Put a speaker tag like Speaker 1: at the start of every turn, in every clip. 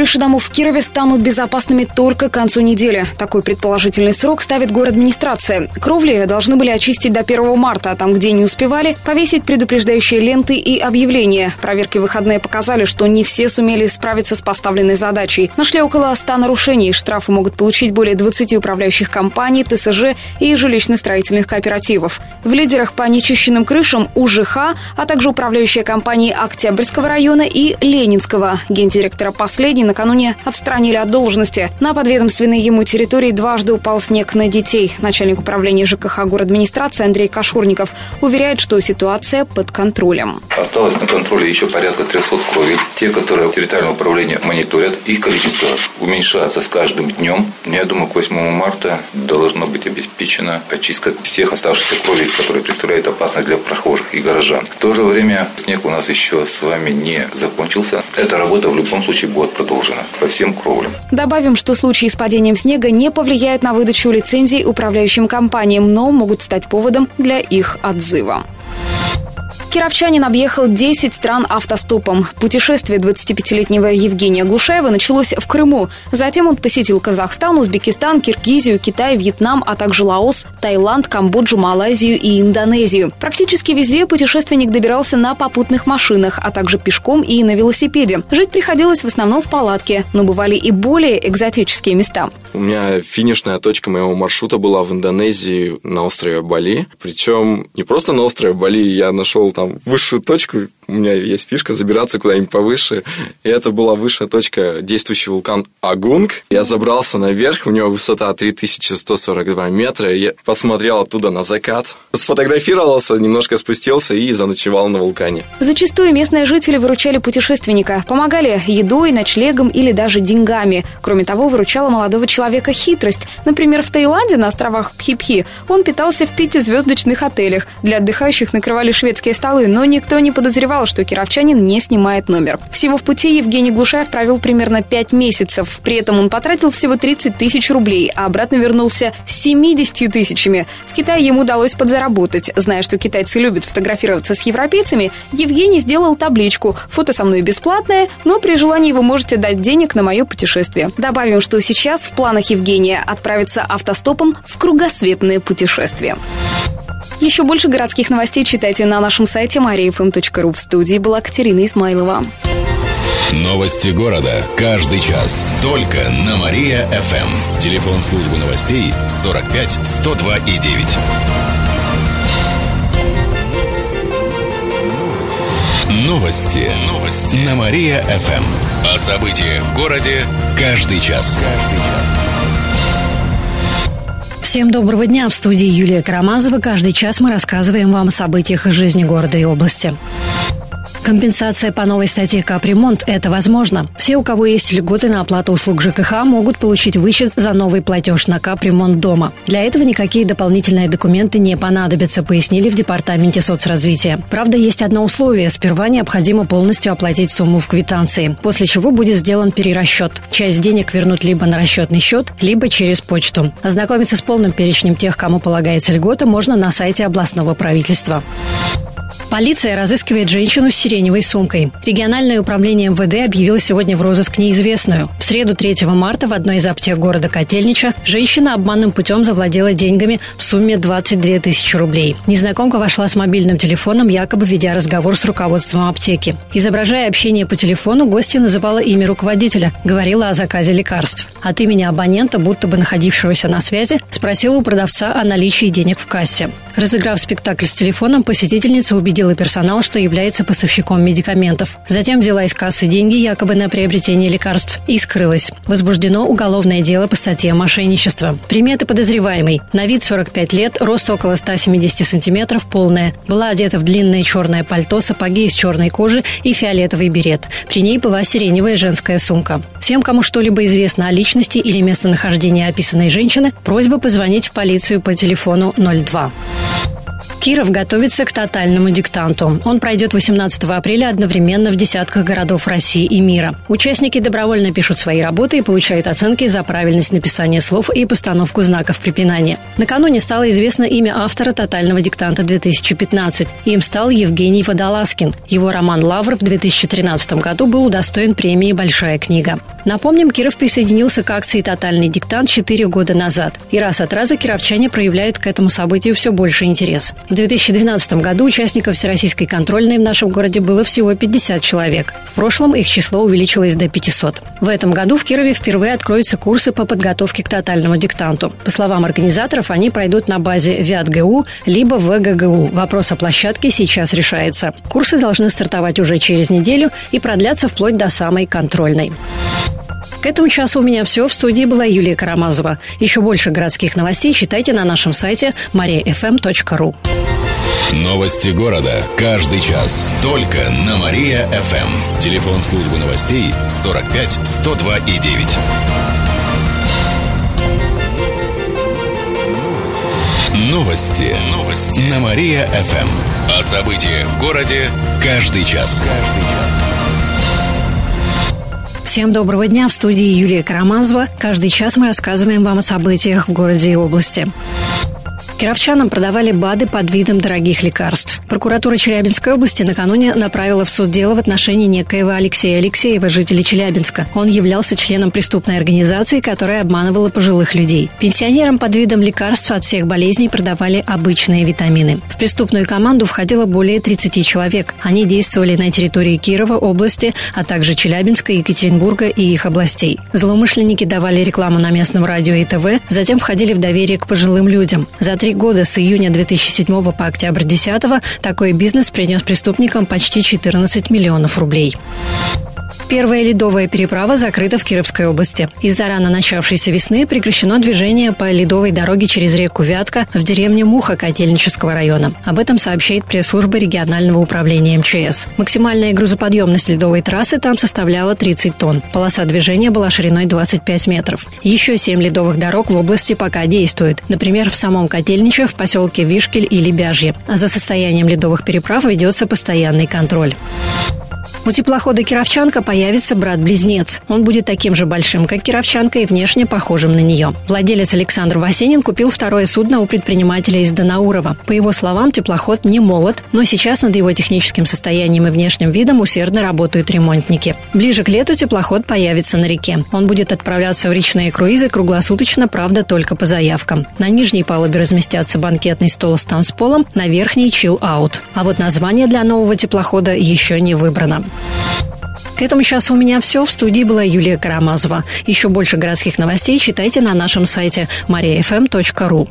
Speaker 1: Крыши домов в Кирове станут безопасными только к концу недели. Такой предположительный срок ставит город администрация. Кровли должны были очистить до 1 марта, а там, где не успевали, повесить предупреждающие ленты и объявления. Проверки выходные показали, что не все сумели справиться с поставленной задачей. Нашли около 100 нарушений. Штрафы могут получить более 20 управляющих компаний, ТСЖ и жилищно-строительных кооперативов. В лидерах по нечищенным крышам УЖХ, а также управляющие компании Октябрьского района и Ленинского. Гендиректора Последний накануне отстранили от должности. На подведомственной ему территории дважды упал снег на детей. Начальник управления ЖКХ администрации Андрей Кашурников уверяет, что ситуация под контролем.
Speaker 2: Осталось на контроле еще порядка 300 крови. Те, которые территориальное управление мониторят, их количество уменьшается с каждым днем. Я думаю, к 8 марта должна быть обеспечена очистка всех оставшихся крови, которые представляют опасность для прохожих и горожан. В то же время снег у нас еще с вами не закончился. Эта работа в любом случае будет продолжаться продолжена по всем кровлям.
Speaker 1: Добавим, что случаи с падением снега не повлияют на выдачу лицензий управляющим компаниям, но могут стать поводом для их отзыва. Кировчанин объехал 10 стран автостопом. Путешествие 25-летнего Евгения Глушаева началось в Крыму. Затем он посетил Казахстан, Узбекистан, Киргизию, Китай, Вьетнам, а также Лаос, Таиланд, Камбоджу, Малайзию и Индонезию. Практически везде путешественник добирался на попутных машинах, а также пешком и на велосипеде. Жить приходилось в основном в палатке, но бывали и более экзотические места.
Speaker 3: У меня финишная точка моего маршрута была в Индонезии на острове Бали. Причем не просто на острове Бали, я нашел там высшую точку, у меня есть фишка забираться куда-нибудь повыше. И это была высшая точка, действующий вулкан Агунг. Я забрался наверх, у него высота 3142 метра. Я посмотрел оттуда на закат, сфотографировался, немножко спустился и заночевал на вулкане.
Speaker 1: Зачастую местные жители выручали путешественника, помогали едой, ночлегом или даже деньгами. Кроме того, выручала молодого человека хитрость. Например, в Таиланде на островах Пхипхи он питался в пятизвездочных отелях. Для отдыхающих накрывали шведские столы но никто не подозревал, что кировчанин не снимает номер. Всего в пути Евгений Глушаев провел примерно 5 месяцев. При этом он потратил всего 30 тысяч рублей, а обратно вернулся с 70 тысячами. В Китае ему удалось подзаработать. Зная, что китайцы любят фотографироваться с европейцами, Евгений сделал табличку «Фото со мной бесплатное, но при желании вы можете дать денег на мое путешествие». Добавим, что сейчас в планах Евгения отправиться автостопом в кругосветное путешествие. Еще больше городских новостей читайте на нашем сайте mariafm.ru. В студии была Катерина Измайлова.
Speaker 4: Новости города. Каждый час. Только на Мария-ФМ. Телефон службы новостей 45 102 и 9. Новости. Новости. На Мария-ФМ. О событиях в городе каждый час. Каждый час.
Speaker 5: Всем доброго дня. В студии Юлия Карамазова. Каждый час мы рассказываем вам о событиях из жизни города и области. Компенсация по новой статье «Капремонт» – это возможно. Все, у кого есть льготы на оплату услуг ЖКХ, могут получить вычет за новый платеж на капремонт дома. Для этого никакие дополнительные документы не понадобятся, пояснили в Департаменте соцразвития. Правда, есть одно условие – сперва необходимо полностью оплатить сумму в квитанции, после чего будет сделан перерасчет. Часть денег вернут либо на расчетный счет, либо через почту. Ознакомиться с полным перечнем тех, кому полагается льгота, можно на сайте областного правительства. Полиция разыскивает женщину с сиреневой сумкой. Региональное управление МВД объявило сегодня в розыск неизвестную. В среду 3 марта в одной из аптек города Котельнича женщина обманным путем завладела деньгами в сумме 22 тысячи рублей. Незнакомка вошла с мобильным телефоном, якобы ведя разговор с руководством аптеки. Изображая общение по телефону, гостья называла имя руководителя, говорила о заказе лекарств. От имени абонента, будто бы находившегося на связи, спросила у продавца о наличии денег в кассе. Разыграв спектакль с телефоном, посетительница убедила персонал, что является поставщиком медикаментов. Затем взяла из кассы деньги якобы на приобретение лекарств и скрылась. Возбуждено уголовное дело по статье мошенничества. Приметы подозреваемой. На вид 45 лет, рост около 170 сантиметров, полная. Была одета в длинное черное пальто, сапоги из черной кожи и фиолетовый берет. При ней была сиреневая женская сумка. Всем, кому что-либо известно о личности или местонахождении описанной женщины, просьба позвонить в полицию по телефону 02. Киров готовится к тотальному диктанту. Он пройдет 18 апреля одновременно в десятках городов России и мира. Участники добровольно пишут свои работы и получают оценки за правильность написания слов и постановку знаков препинания. Накануне стало известно имя автора тотального диктанта 2015. Им стал Евгений Водолазкин. Его роман «Лавр» в 2013 году был удостоен премии «Большая книга». Напомним, Киров присоединился к акции «Тотальный диктант» 4 года назад. И раз от раза кировчане проявляют к этому событию все больше интерес. В 2012 году участников Всероссийской контрольной в нашем городе было всего 50 человек. В прошлом их число увеличилось до 500. В этом году в Кирове впервые откроются курсы по подготовке к тотальному диктанту. По словам организаторов, они пройдут на базе ВятГУ либо ВГГУ. Вопрос о площадке сейчас решается. Курсы должны стартовать уже через неделю и продлятся вплоть до самой контрольной. К этому часу у меня все. В студии была Юлия Карамазова. Еще больше городских новостей читайте на нашем сайте mariafm.ru.
Speaker 4: Новости города. Каждый час. Только на Мария-ФМ. Телефон службы новостей 45 102 и 9. Новости. Новости. На Мария-ФМ. О событиях в городе каждый час. Каждый час.
Speaker 5: Всем доброго дня. В студии Юлия Карамазова. Каждый час мы рассказываем вам о событиях в городе и области. Кировчанам продавали БАДы под видом дорогих лекарств. Прокуратура Челябинской области накануне направила в суд дело в отношении некоего Алексея Алексеева, жителя Челябинска. Он являлся членом преступной организации, которая обманывала пожилых людей. Пенсионерам под видом лекарств от всех болезней продавали обычные витамины. В преступную команду входило более 30 человек. Они действовали на территории Кирова, области, а также Челябинска, Екатеринбурга и их областей. Злоумышленники давали рекламу на местном радио и ТВ, затем входили в доверие к пожилым людям. За три года с июня 2007 по октябрь 2010 такой бизнес принес преступникам почти 14 миллионов рублей. Первая ледовая переправа закрыта в Кировской области. Из-за рано начавшейся весны прекращено движение по ледовой дороге через реку Вятка в деревне Муха Котельнического района. Об этом сообщает пресс-служба регионального управления МЧС. Максимальная грузоподъемность ледовой трассы там составляла 30 тонн. Полоса движения была шириной 25 метров. Еще семь ледовых дорог в области пока действуют. Например, в самом Котельниче, в поселке Вишкель и. А за состоянием ледовых переправ ведется постоянный контроль. У теплохода «Кировчанка» появится брат-близнец. Он будет таким же большим, как «Кировчанка» и внешне похожим на нее. Владелец Александр Васенин купил второе судно у предпринимателя из Донаурова. По его словам, теплоход не молод, но сейчас над его техническим состоянием и внешним видом усердно работают ремонтники. Ближе к лету теплоход появится на реке. Он будет отправляться в речные круизы круглосуточно, правда, только по заявкам. На нижней палубе разместятся банкетный стол с танцполом, на верхней – чил-аут. А вот название для нового теплохода еще не выбрано. К этому часу у меня все. В студии была Юлия Карамазова. Еще больше городских новостей читайте на нашем сайте mariafm.ru.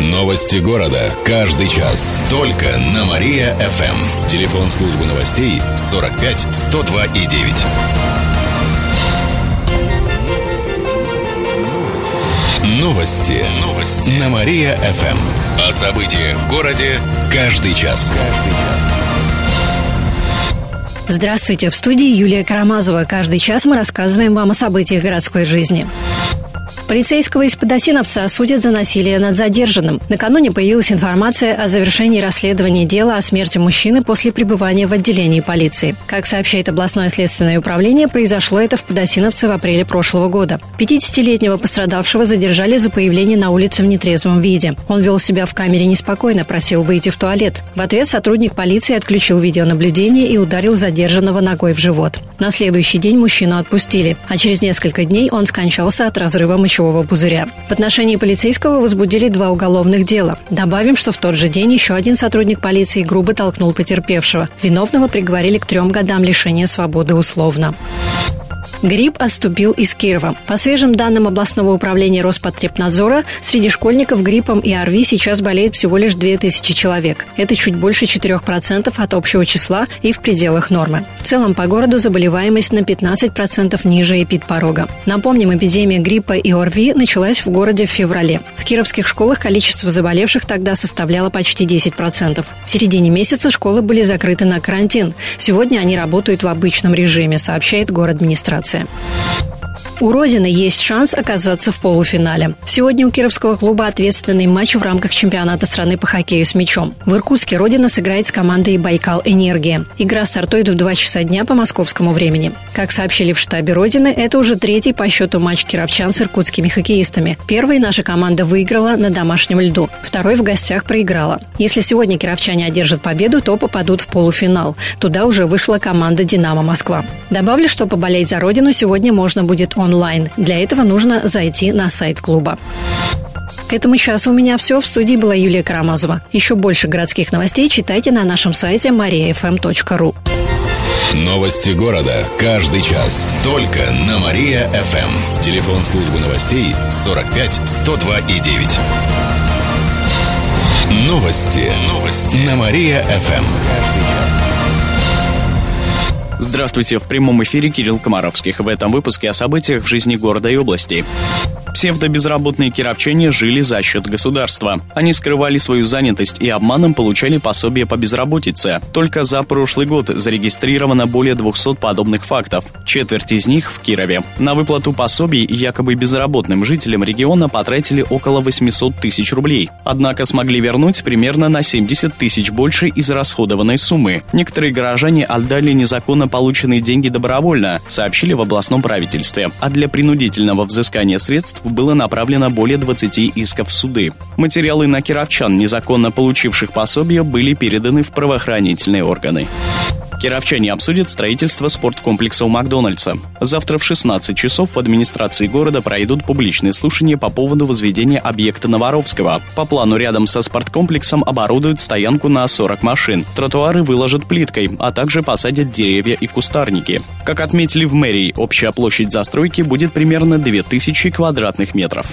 Speaker 4: Новости города. Каждый час. Только на Мария-ФМ. Телефон службы новостей 45 102 и 9. Новости. Новости. На Мария-ФМ. О событиях в городе каждый час. Каждый час.
Speaker 5: Здравствуйте, в студии Юлия Карамазова. Каждый час мы рассказываем вам о событиях городской жизни. Полицейского из Подосиновца осудят за насилие над задержанным. Накануне появилась информация о завершении расследования дела о смерти мужчины после пребывания в отделении полиции. Как сообщает областное следственное управление, произошло это в Подосиновце в апреле прошлого года. 50-летнего пострадавшего задержали за появление на улице в нетрезвом виде. Он вел себя в камере неспокойно, просил выйти в туалет. В ответ сотрудник полиции отключил видеонаблюдение и ударил задержанного ногой в живот. На следующий день мужчину отпустили, а через несколько дней он скончался от разрыва мочевого мочевого пузыря. В отношении полицейского возбудили два уголовных дела. Добавим, что в тот же день еще один сотрудник полиции грубо толкнул потерпевшего. Виновного приговорили к трем годам лишения свободы условно. Грипп отступил из Кирова. По свежим данным областного управления Роспотребнадзора, среди школьников гриппом и ОРВИ сейчас болеет всего лишь 2000 человек. Это чуть больше 4% от общего числа и в пределах нормы. В целом по городу заболеваемость на 15% ниже эпидпорога. Напомним, эпидемия гриппа и ОРВИ началась в городе в феврале. В кировских школах количество заболевших тогда составляло почти 10%. В середине месяца школы были закрыты на карантин. Сегодня они работают в обычном режиме, сообщает город администрация. granice. У Родины есть шанс оказаться в полуфинале. Сегодня у кировского клуба ответственный матч в рамках чемпионата страны по хоккею с мячом. В Иркутске Родина сыграет с командой «Байкал Энергия». Игра стартует в 2 часа дня по московскому времени. Как сообщили в штабе Родины, это уже третий по счету матч кировчан с иркутскими хоккеистами. Первый наша команда выиграла на домашнем льду. Второй в гостях проиграла. Если сегодня кировчане одержат победу, то попадут в полуфинал. Туда уже вышла команда «Динамо Москва». Добавлю, что поболеть за родину сегодня можно будет онлайн. Для этого нужно зайти на сайт клуба. К этому часу у меня все. В студии была Юлия Карамазова. Еще больше городских новостей читайте на нашем сайте mariafm.ru.
Speaker 4: Новости города. Каждый час. Только на Мария-ФМ. Телефон службы новостей 45 102 и 9. Новости. Новости. На Мария-ФМ.
Speaker 6: Здравствуйте, в прямом эфире Кирилл Комаровских. В этом выпуске о событиях в жизни города и области. Псевдобезработные кировчане жили за счет государства. Они скрывали свою занятость и обманом получали пособие по безработице. Только за прошлый год зарегистрировано более 200 подобных фактов. Четверть из них в Кирове. На выплату пособий якобы безработным жителям региона потратили около 800 тысяч рублей. Однако смогли вернуть примерно на 70 тысяч больше из расходованной суммы. Некоторые горожане отдали незаконно полученные деньги добровольно, сообщили в областном правительстве. А для принудительного взыскания средств было направлено более 20 исков в суды. Материалы на кировчан, незаконно получивших пособие, были переданы в правоохранительные органы. Кировчане обсудят строительство спорткомплекса у Макдональдса. Завтра в 16 часов в администрации города пройдут публичные слушания по поводу возведения объекта Новоровского. По плану рядом со спорткомплексом оборудуют стоянку на 40 машин. Тротуары выложат плиткой, а также посадят деревья и кустарники. Как отметили в мэрии, общая площадь застройки будет примерно 2000 квадратных метров.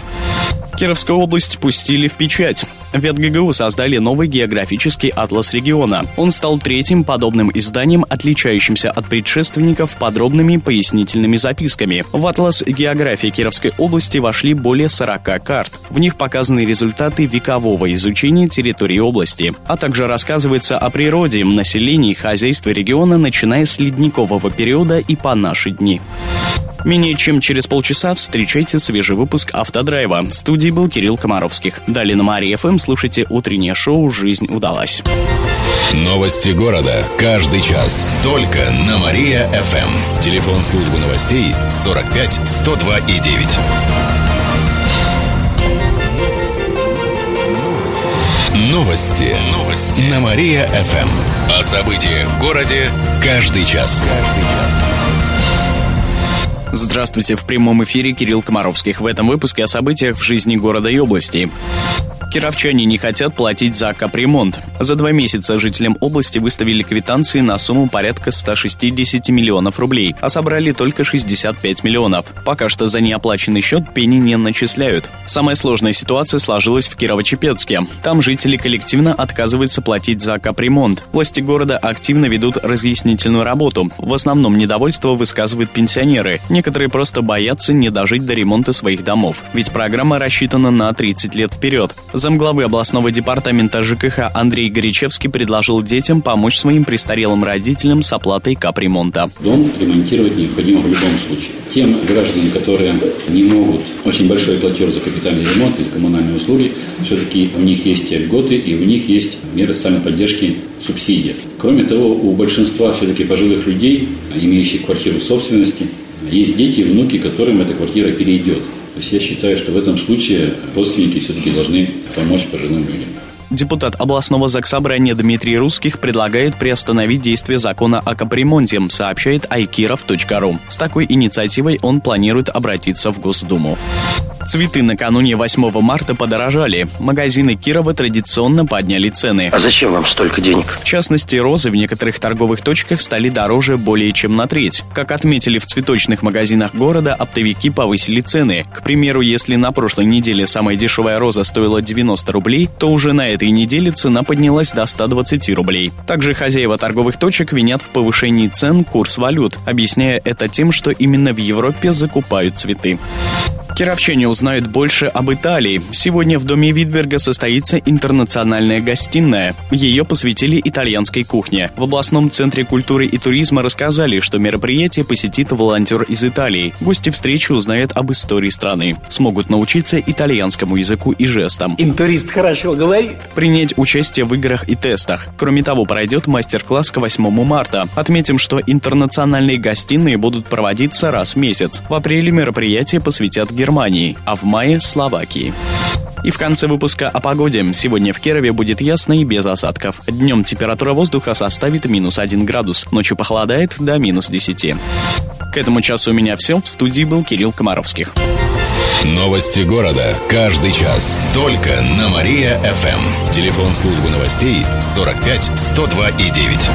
Speaker 6: Кировскую область пустили в печать. В ВетГГУ создали новый географический атлас региона. Он стал третьим подобным изданием, отличающимся от предшественников подробными пояснительными записками. В атлас географии Кировской области вошли более 40 карт. В них показаны результаты векового изучения территории области, а также рассказывается о природе, населении хозяйстве региона, начиная с ледникового периода и по наши дни. Менее чем через полчаса встречайте свежий выпуск «Автодрайва». В студии был Кирилл Комаровских. Далее на Мария ФМ слушайте утреннее шоу «Жизнь удалась».
Speaker 4: Новости города. Каждый час. Только на Мария-ФМ. Телефон службы новостей 45 102 и 9. Новости. Новости. На Мария-ФМ. О событиях в городе каждый час. Каждый час.
Speaker 6: Здравствуйте, в прямом эфире Кирилл Комаровских. В этом выпуске о событиях в жизни города и области. Кировчане не хотят платить за капремонт. За два месяца жителям области выставили квитанции на сумму порядка 160 миллионов рублей, а собрали только 65 миллионов. Пока что за неоплаченный счет пени не начисляют. Самая сложная ситуация сложилась в Кирово-Чепецке. Там жители коллективно отказываются платить за капремонт. Власти города активно ведут разъяснительную работу. В основном недовольство высказывают пенсионеры. Некоторые просто боятся не дожить до ремонта своих домов. Ведь программа рассчитана на 30 лет вперед. Замглавы областного департамента ЖКХ Андрей Горячевский предложил детям помочь своим престарелым родителям с оплатой капремонта.
Speaker 7: Дом ремонтировать необходимо в любом случае. Тем гражданам, которые не могут, очень большой платеж за капитальный ремонт и за коммунальные услуги, все-таки у них есть льготы и у них есть меры социальной поддержки субсидия. Кроме того, у большинства все-таки пожилых людей, имеющих квартиру в собственности, есть дети и внуки, которым эта квартира перейдет. То есть я считаю, что в этом случае родственники все-таки должны помочь пожилым людям.
Speaker 6: Депутат областного заксобрания Дмитрий Русских предлагает приостановить действие закона о капремонте, сообщает айкиров.ру. С такой инициативой он планирует обратиться в Госдуму. Цветы накануне 8 марта подорожали. Магазины Кирова традиционно подняли цены.
Speaker 8: А зачем вам столько денег?
Speaker 6: В частности, розы в некоторых торговых точках стали дороже более чем на треть. Как отметили в цветочных магазинах города, оптовики повысили цены. К примеру, если на прошлой неделе самая дешевая роза стоила 90 рублей, то уже на этой неделе цена поднялась до 120 рублей. Также хозяева торговых точек винят в повышении цен курс валют, объясняя это тем, что именно в Европе закупают цветы. Кировчане узнают больше об Италии. Сегодня в доме Витберга состоится интернациональная гостиная. Ее посвятили итальянской кухне. В областном центре культуры и туризма рассказали, что мероприятие посетит волонтер из Италии. Гости встречи узнают об истории страны. Смогут научиться итальянскому языку и жестам.
Speaker 8: Интурист хорошо говорит.
Speaker 6: Принять участие в играх и тестах. Кроме того, пройдет мастер-класс к 8 марта. Отметим, что интернациональные гостиные будут проводиться раз в месяц. В апреле мероприятие посвятят Германии, а в мае – Словакии. И в конце выпуска о погоде. Сегодня в Кирове будет ясно и без осадков. Днем температура воздуха составит минус 1 градус, ночью похолодает до минус 10. К этому часу у меня все. В студии был Кирилл Комаровских.
Speaker 4: Новости города. Каждый час. Только на Мария-ФМ. Телефон службы новостей 45 102 и 9.